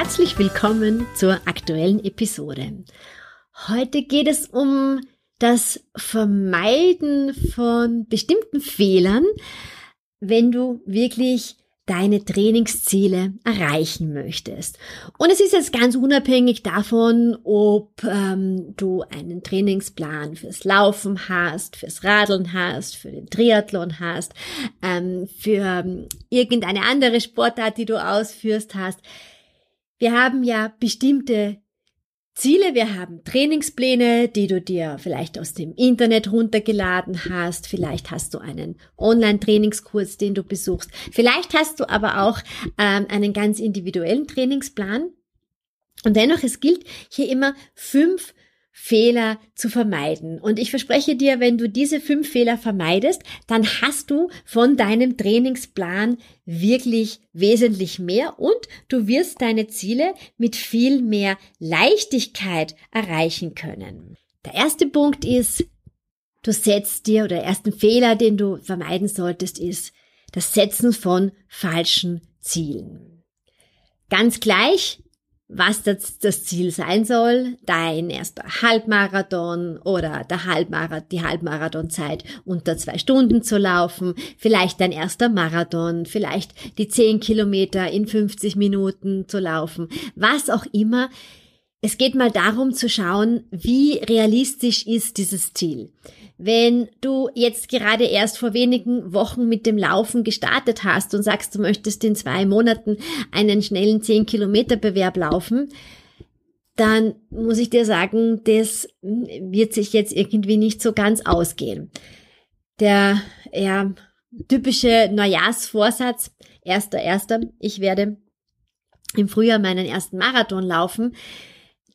Herzlich willkommen zur aktuellen Episode. Heute geht es um das Vermeiden von bestimmten Fehlern, wenn du wirklich deine Trainingsziele erreichen möchtest. Und es ist jetzt ganz unabhängig davon, ob ähm, du einen Trainingsplan fürs Laufen hast, fürs Radeln hast, für den Triathlon hast, ähm, für ähm, irgendeine andere Sportart, die du ausführst hast. Wir haben ja bestimmte Ziele, wir haben Trainingspläne, die du dir vielleicht aus dem Internet runtergeladen hast, vielleicht hast du einen Online-Trainingskurs, den du besuchst, vielleicht hast du aber auch ähm, einen ganz individuellen Trainingsplan. Und dennoch, es gilt hier immer fünf Fehler zu vermeiden. Und ich verspreche dir, wenn du diese fünf Fehler vermeidest, dann hast du von deinem Trainingsplan wirklich wesentlich mehr und du wirst deine Ziele mit viel mehr Leichtigkeit erreichen können. Der erste Punkt ist, du setzt dir, oder der erste Fehler, den du vermeiden solltest, ist das Setzen von falschen Zielen. Ganz gleich, was das, das Ziel sein soll, dein erster Halbmarathon oder der Halbmarathon, die Halbmarathonzeit unter zwei Stunden zu laufen, vielleicht dein erster Marathon, vielleicht die zehn Kilometer in 50 Minuten zu laufen, was auch immer. Es geht mal darum zu schauen, wie realistisch ist dieses Ziel. Wenn du jetzt gerade erst vor wenigen Wochen mit dem Laufen gestartet hast und sagst, du möchtest in zwei Monaten einen schnellen 10 Kilometer Bewerb laufen, dann muss ich dir sagen, das wird sich jetzt irgendwie nicht so ganz ausgehen. Der ja, typische Neujahrsvorsatz, erster, erster, ich werde im Frühjahr meinen ersten Marathon laufen,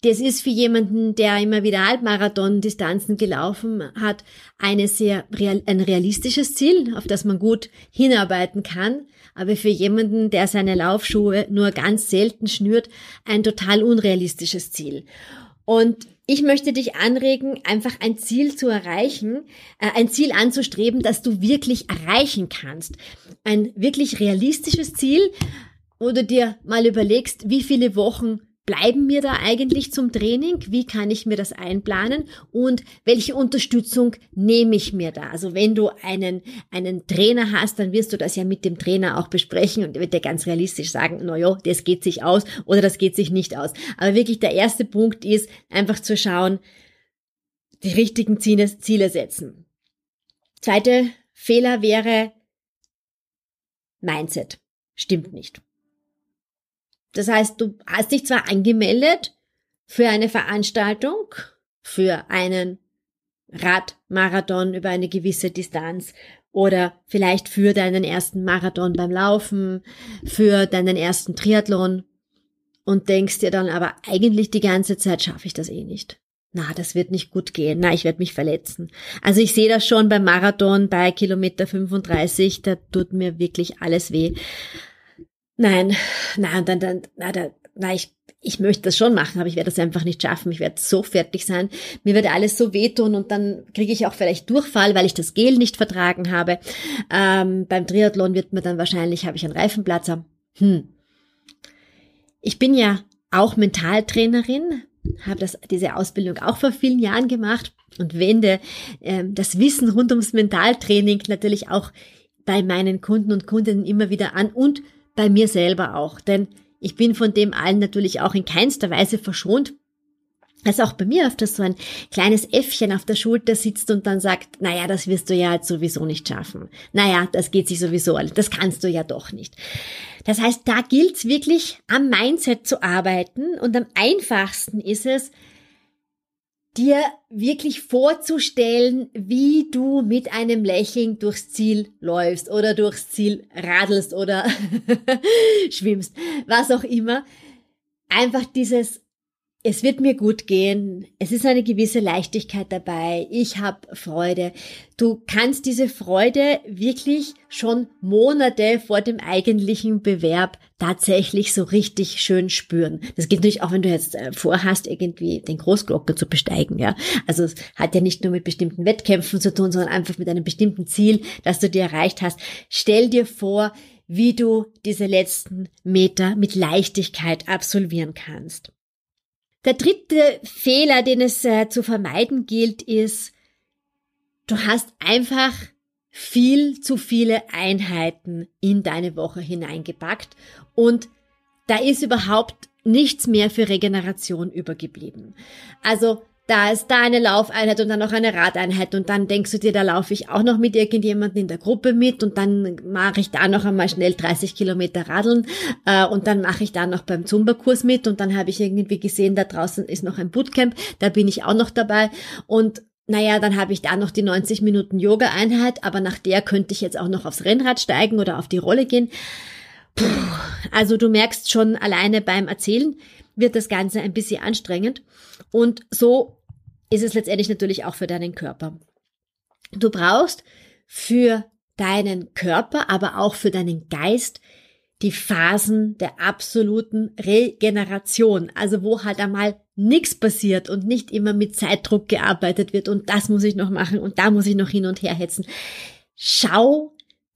das ist für jemanden, der immer wieder Halbmarathon-Distanzen gelaufen hat, eine sehr real, ein realistisches Ziel, auf das man gut hinarbeiten kann. Aber für jemanden, der seine Laufschuhe nur ganz selten schnürt, ein total unrealistisches Ziel. Und ich möchte dich anregen, einfach ein Ziel zu erreichen, äh, ein Ziel anzustreben, das du wirklich erreichen kannst. Ein wirklich realistisches Ziel, wo du dir mal überlegst, wie viele Wochen bleiben mir da eigentlich zum Training? Wie kann ich mir das einplanen? Und welche Unterstützung nehme ich mir da? Also wenn du einen, einen Trainer hast, dann wirst du das ja mit dem Trainer auch besprechen und wird dir ganz realistisch sagen, na ja, das geht sich aus oder das geht sich nicht aus. Aber wirklich der erste Punkt ist, einfach zu schauen, die richtigen Ziele, Ziele setzen. Zweite Fehler wäre Mindset. Stimmt nicht. Das heißt, du hast dich zwar angemeldet für eine Veranstaltung, für einen Radmarathon über eine gewisse Distanz oder vielleicht für deinen ersten Marathon beim Laufen, für deinen ersten Triathlon und denkst dir dann aber eigentlich die ganze Zeit schaffe ich das eh nicht. Na, das wird nicht gut gehen. Na, ich werde mich verletzen. Also ich sehe das schon beim Marathon bei Kilometer 35, da tut mir wirklich alles weh. Nein, nein, dann, dann, na, da, na, ich, ich möchte das schon machen, aber ich werde das einfach nicht schaffen. Ich werde so fertig sein. Mir wird alles so wehtun und dann kriege ich auch vielleicht Durchfall, weil ich das Gel nicht vertragen habe. Ähm, beim Triathlon wird mir dann wahrscheinlich, habe ich einen Reifenplatzer. Hm. Ich bin ja auch Mentaltrainerin, habe das, diese Ausbildung auch vor vielen Jahren gemacht und wende äh, das Wissen rund ums Mentaltraining natürlich auch bei meinen Kunden und Kundinnen immer wieder an und bei mir selber auch, denn ich bin von dem allen natürlich auch in keinster Weise verschont. Dass auch bei mir öfters so ein kleines Äffchen auf der Schulter sitzt und dann sagt, naja, das wirst du ja jetzt sowieso nicht schaffen. Naja, das geht sich sowieso, das kannst du ja doch nicht. Das heißt, da gilt's wirklich am Mindset zu arbeiten und am einfachsten ist es, dir wirklich vorzustellen, wie du mit einem Lächeln durchs Ziel läufst oder durchs Ziel radelst oder schwimmst, was auch immer. Einfach dieses es wird mir gut gehen, es ist eine gewisse Leichtigkeit dabei, ich habe Freude. Du kannst diese Freude wirklich schon Monate vor dem eigentlichen Bewerb tatsächlich so richtig schön spüren. Das geht natürlich auch, wenn du jetzt äh, vorhast, irgendwie den Großglocker zu besteigen, ja. Also es hat ja nicht nur mit bestimmten Wettkämpfen zu tun, sondern einfach mit einem bestimmten Ziel, das du dir erreicht hast. Stell dir vor, wie du diese letzten Meter mit Leichtigkeit absolvieren kannst. Der dritte Fehler, den es äh, zu vermeiden gilt, ist, du hast einfach viel zu viele Einheiten in deine Woche hineingepackt und da ist überhaupt nichts mehr für Regeneration übergeblieben. Also da ist da eine Laufeinheit und dann noch eine Radeinheit und dann denkst du dir, da laufe ich auch noch mit irgendjemandem in der Gruppe mit und dann mache ich da noch einmal schnell 30 Kilometer Radeln äh, und dann mache ich da noch beim Zumba-Kurs mit und dann habe ich irgendwie gesehen, da draußen ist noch ein Bootcamp, da bin ich auch noch dabei und naja, dann habe ich da noch die 90 Minuten Yoga-Einheit, aber nach der könnte ich jetzt auch noch aufs Rennrad steigen oder auf die Rolle gehen. Puh, also du merkst schon alleine beim Erzählen wird das Ganze ein bisschen anstrengend. Und so ist es letztendlich natürlich auch für deinen Körper. Du brauchst für deinen Körper, aber auch für deinen Geist die Phasen der absoluten Regeneration. Also wo halt einmal nichts passiert und nicht immer mit Zeitdruck gearbeitet wird und das muss ich noch machen und da muss ich noch hin und her hetzen. Schau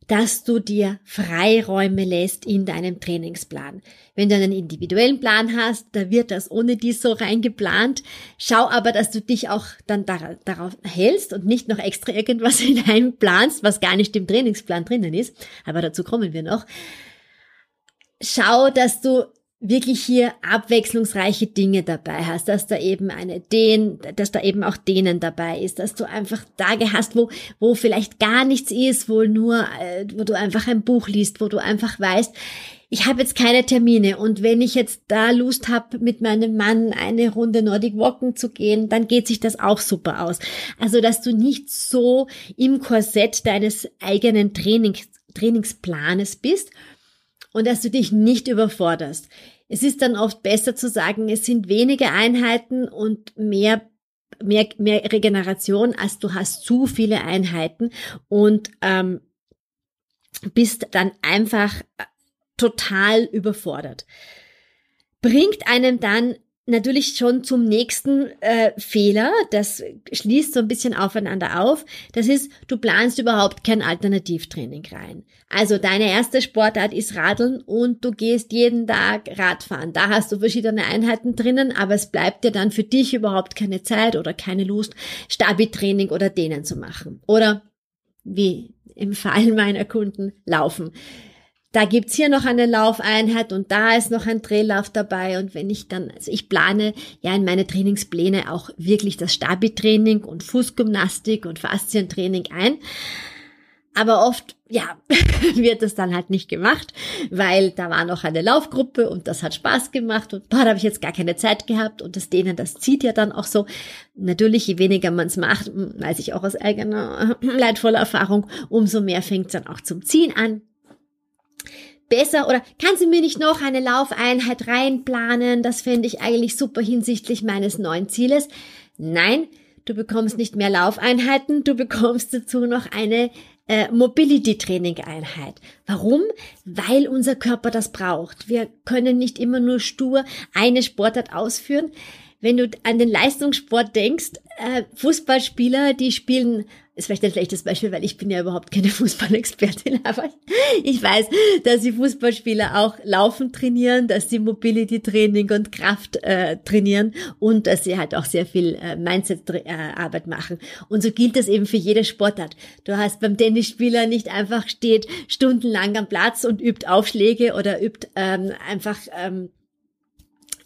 dass du dir Freiräume lässt in deinem Trainingsplan. Wenn du einen individuellen Plan hast, da wird das ohne dies so reingeplant. Schau aber, dass du dich auch dann darauf hältst und nicht noch extra irgendwas hineinplanst, was gar nicht im Trainingsplan drinnen ist. Aber dazu kommen wir noch. Schau, dass du wirklich hier abwechslungsreiche Dinge dabei hast, dass da eben eine den, dass da eben auch denen dabei ist, dass du einfach Tage hast, wo wo vielleicht gar nichts ist, wo nur äh, wo du einfach ein Buch liest, wo du einfach weißt, ich habe jetzt keine Termine und wenn ich jetzt da Lust habe, mit meinem Mann eine Runde Nordic Walken zu gehen, dann geht sich das auch super aus. Also, dass du nicht so im Korsett deines eigenen Trainings, Trainingsplanes bist, und dass du dich nicht überforderst. Es ist dann oft besser zu sagen, es sind wenige Einheiten und mehr mehr, mehr Regeneration, als du hast zu viele Einheiten und ähm, bist dann einfach total überfordert. Bringt einem dann natürlich schon zum nächsten äh, Fehler. Das schließt so ein bisschen aufeinander auf. Das ist, du planst überhaupt kein Alternativtraining rein. Also deine erste Sportart ist Radeln und du gehst jeden Tag Radfahren. Da hast du verschiedene Einheiten drinnen, aber es bleibt dir dann für dich überhaupt keine Zeit oder keine Lust, Stabi-Training oder Dehnen zu machen. Oder wie im Fall meiner Kunden laufen da gibt's hier noch eine Laufeinheit und da ist noch ein Drehlauf dabei. Und wenn ich dann, also ich plane ja in meine Trainingspläne auch wirklich das Stabi-Training und Fußgymnastik und Faszientraining ein. Aber oft, ja, wird das dann halt nicht gemacht, weil da war noch eine Laufgruppe und das hat Spaß gemacht und boah, da habe ich jetzt gar keine Zeit gehabt und das denen, das zieht ja dann auch so. Natürlich, je weniger man es macht, weiß ich auch aus eigener leidvoller Erfahrung, umso mehr fängt es dann auch zum Ziehen an besser oder kannst du mir nicht noch eine Laufeinheit reinplanen? Das fände ich eigentlich super hinsichtlich meines neuen Zieles. Nein, du bekommst nicht mehr Laufeinheiten, du bekommst dazu noch eine äh, Mobility-Training-Einheit. Warum? Weil unser Körper das braucht. Wir können nicht immer nur stur eine Sportart ausführen. Wenn du an den Leistungssport denkst, äh, Fußballspieler, die spielen ist vielleicht ein schlechtes Beispiel, weil ich bin ja überhaupt keine Fußballexpertin, aber ich weiß, dass die Fußballspieler auch Laufen trainieren, dass sie Mobility-Training und Kraft äh, trainieren und dass sie halt auch sehr viel äh, Mindset-Arbeit machen. Und so gilt das eben für jede Sportart. Du hast beim Tennisspieler nicht einfach steht stundenlang am Platz und übt Aufschläge oder übt ähm, einfach ähm,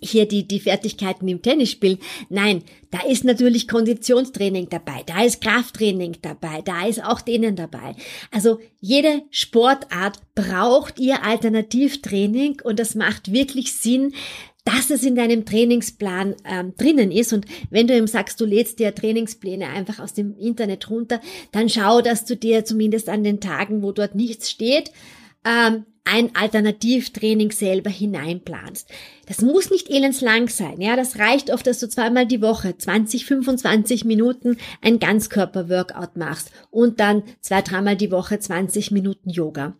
hier die, die Fertigkeiten im Tennis spielen. Nein, da ist natürlich Konditionstraining dabei, da ist Krafttraining dabei, da ist auch denen dabei. Also jede Sportart braucht ihr Alternativtraining und das macht wirklich Sinn, dass es in deinem Trainingsplan ähm, drinnen ist. Und wenn du ihm sagst, du lädst dir Trainingspläne einfach aus dem Internet runter, dann schau, dass du dir zumindest an den Tagen, wo dort nichts steht, ähm, ein Alternativtraining selber hineinplanst. Das muss nicht elendslang sein, ja, das reicht oft, dass du zweimal die Woche 20, 25 Minuten ein Ganzkörper-Workout machst und dann zwei, dreimal die Woche 20 Minuten Yoga.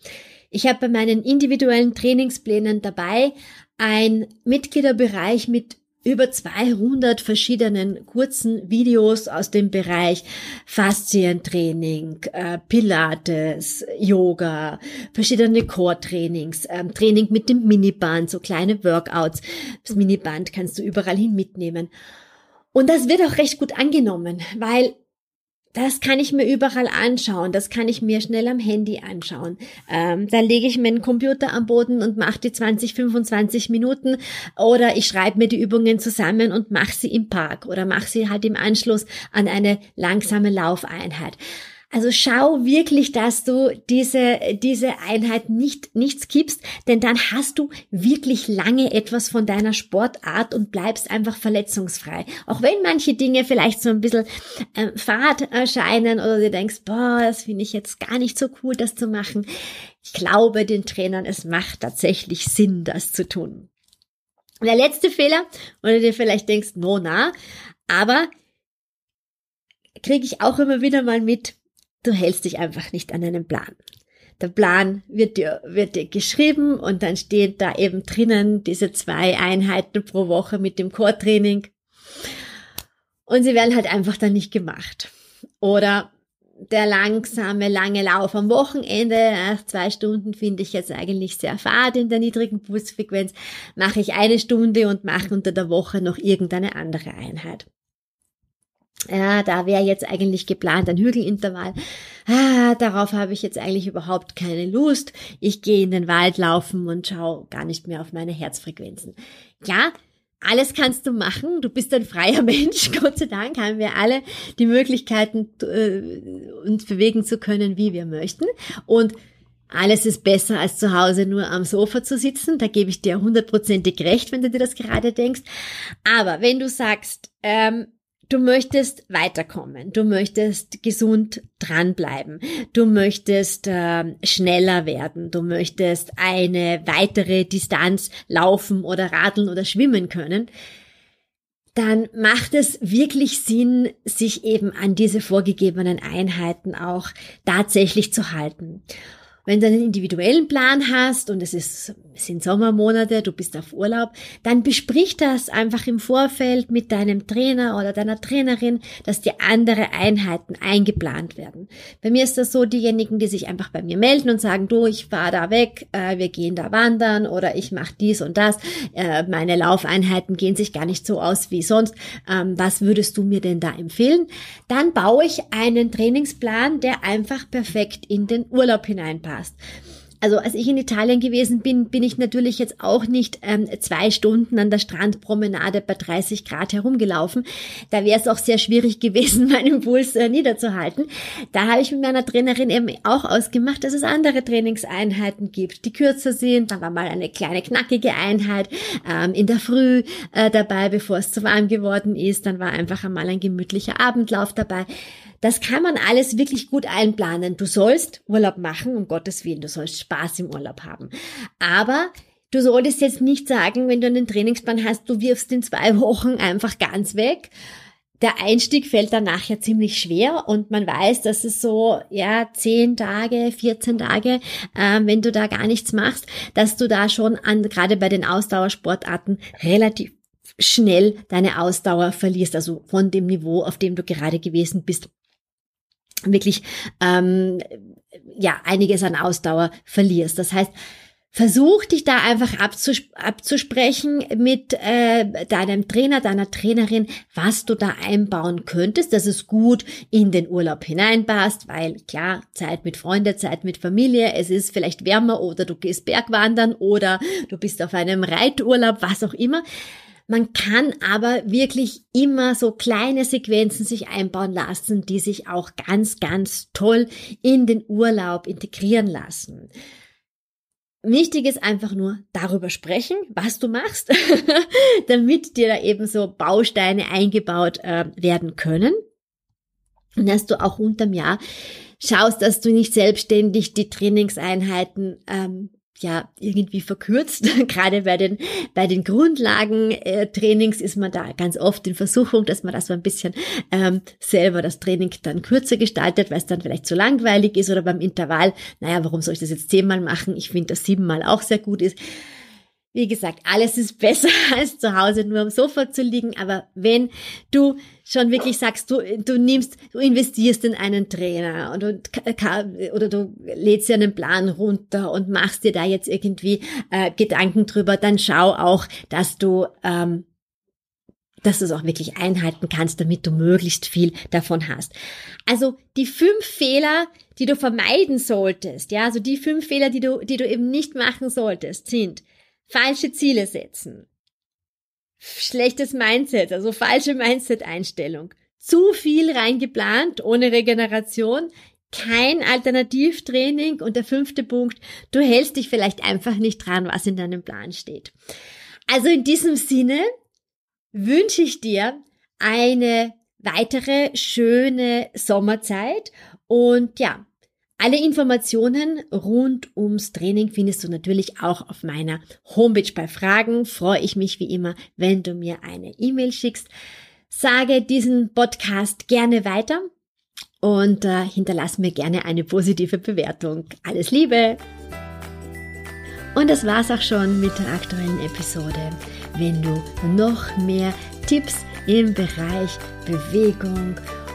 Ich habe bei meinen individuellen Trainingsplänen dabei ein Mitgliederbereich mit über 200 verschiedenen kurzen Videos aus dem Bereich Faszientraining, äh, Pilates, Yoga, verschiedene Core-Trainings, ähm, Training mit dem Miniband, so kleine Workouts. Das Miniband kannst du überall hin mitnehmen. Und das wird auch recht gut angenommen, weil das kann ich mir überall anschauen. Das kann ich mir schnell am Handy anschauen. Ähm, da lege ich meinen Computer am Boden und mache die 20, 25 Minuten oder ich schreibe mir die Übungen zusammen und mache sie im Park oder mache sie halt im Anschluss an eine langsame Laufeinheit. Also schau wirklich, dass du diese, diese Einheit nicht, nicht skippst, denn dann hast du wirklich lange etwas von deiner Sportart und bleibst einfach verletzungsfrei. Auch wenn manche Dinge vielleicht so ein bisschen äh, fad erscheinen oder du denkst, boah, das finde ich jetzt gar nicht so cool, das zu machen. Ich glaube den Trainern, es macht tatsächlich Sinn, das zu tun. der letzte Fehler, wo du dir vielleicht denkst, no, na, aber kriege ich auch immer wieder mal mit, du hältst dich einfach nicht an einen Plan. Der Plan wird dir, wird dir geschrieben und dann steht da eben drinnen diese zwei Einheiten pro Woche mit dem Core-Training. Und sie werden halt einfach dann nicht gemacht. Oder der langsame, lange Lauf am Wochenende, nach zwei Stunden finde ich jetzt eigentlich sehr fad in der niedrigen Pulsfrequenz, mache ich eine Stunde und mache unter der Woche noch irgendeine andere Einheit. Ja, da wäre jetzt eigentlich geplant ein Hügelintervall. Ah, darauf habe ich jetzt eigentlich überhaupt keine Lust. Ich gehe in den Wald laufen und schaue gar nicht mehr auf meine Herzfrequenzen. Ja, alles kannst du machen. Du bist ein freier Mensch. Gott sei Dank haben wir alle die Möglichkeiten, äh, uns bewegen zu können, wie wir möchten. Und alles ist besser, als zu Hause nur am Sofa zu sitzen. Da gebe ich dir hundertprozentig recht, wenn du dir das gerade denkst. Aber wenn du sagst, ähm, Du möchtest weiterkommen, du möchtest gesund dranbleiben, du möchtest äh, schneller werden, du möchtest eine weitere Distanz laufen oder radeln oder schwimmen können, dann macht es wirklich Sinn, sich eben an diese vorgegebenen Einheiten auch tatsächlich zu halten. Wenn du einen individuellen Plan hast und es ist, es sind Sommermonate, du bist auf Urlaub, dann besprich das einfach im Vorfeld mit deinem Trainer oder deiner Trainerin, dass dir andere Einheiten eingeplant werden. Bei mir ist das so, diejenigen, die sich einfach bei mir melden und sagen, du, ich fahre da weg, äh, wir gehen da wandern oder ich mache dies und das, äh, meine Laufeinheiten gehen sich gar nicht so aus wie sonst, ähm, was würdest du mir denn da empfehlen? Dann baue ich einen Trainingsplan, der einfach perfekt in den Urlaub hineinpasst passt. Also als ich in Italien gewesen bin, bin ich natürlich jetzt auch nicht ähm, zwei Stunden an der Strandpromenade bei 30 Grad herumgelaufen. Da wäre es auch sehr schwierig gewesen, meinen Puls äh, niederzuhalten. Da habe ich mit meiner Trainerin eben auch ausgemacht, dass es andere Trainingseinheiten gibt, die kürzer sind. Da war mal eine kleine knackige Einheit ähm, in der Früh äh, dabei, bevor es zu warm geworden ist. Dann war einfach einmal ein gemütlicher Abendlauf dabei. Das kann man alles wirklich gut einplanen. Du sollst Urlaub machen, um Gottes Willen, du sollst Spaß im Urlaub haben. Aber du solltest jetzt nicht sagen, wenn du einen Trainingsplan hast, du wirfst in zwei Wochen einfach ganz weg. Der Einstieg fällt dann nachher ziemlich schwer und man weiß, dass es so, ja, zehn Tage, 14 Tage, äh, wenn du da gar nichts machst, dass du da schon an, gerade bei den Ausdauersportarten relativ schnell deine Ausdauer verlierst, also von dem Niveau, auf dem du gerade gewesen bist, wirklich ähm, ja einiges an Ausdauer verlierst. Das heißt, Versuch dich da einfach abzus abzusprechen mit äh, deinem Trainer, deiner Trainerin, was du da einbauen könntest, dass es gut in den Urlaub hineinpasst, weil klar, Zeit mit Freunden, Zeit mit Familie, es ist vielleicht wärmer oder du gehst Bergwandern oder du bist auf einem Reiturlaub, was auch immer. Man kann aber wirklich immer so kleine Sequenzen sich einbauen lassen, die sich auch ganz, ganz toll in den Urlaub integrieren lassen. Wichtig ist einfach nur darüber sprechen, was du machst, damit dir da eben so Bausteine eingebaut äh, werden können. Und dass du auch unterm Jahr schaust, dass du nicht selbstständig die Trainingseinheiten ähm, ja irgendwie verkürzt. Gerade bei den, bei den Grundlagentrainings ist man da ganz oft in Versuchung, dass man das so ein bisschen ähm, selber das Training dann kürzer gestaltet, weil es dann vielleicht zu langweilig ist oder beim Intervall, naja, warum soll ich das jetzt zehnmal machen? Ich finde, dass siebenmal auch sehr gut ist. Wie gesagt, alles ist besser als zu Hause nur am Sofa zu liegen, aber wenn du schon wirklich sagst, du, du nimmst, du investierst in einen Trainer und, und oder du lädst dir einen Plan runter und machst dir da jetzt irgendwie äh, Gedanken drüber, dann schau auch, dass du ähm, dass du es auch wirklich einhalten kannst, damit du möglichst viel davon hast. Also die fünf Fehler, die du vermeiden solltest, ja, also die fünf Fehler, die du, die du eben nicht machen solltest, sind falsche Ziele setzen, schlechtes Mindset, also falsche Mindset-Einstellung, zu viel reingeplant ohne Regeneration, kein Alternativtraining und der fünfte Punkt, du hältst dich vielleicht einfach nicht dran, was in deinem Plan steht. Also in diesem Sinne wünsche ich dir eine weitere schöne Sommerzeit und ja, alle Informationen rund ums Training findest du natürlich auch auf meiner Homepage. Bei Fragen freue ich mich wie immer, wenn du mir eine E-Mail schickst. Sage diesen Podcast gerne weiter und äh, hinterlass mir gerne eine positive Bewertung. Alles Liebe! Und das war's auch schon mit der aktuellen Episode. Wenn du noch mehr Tipps im Bereich Bewegung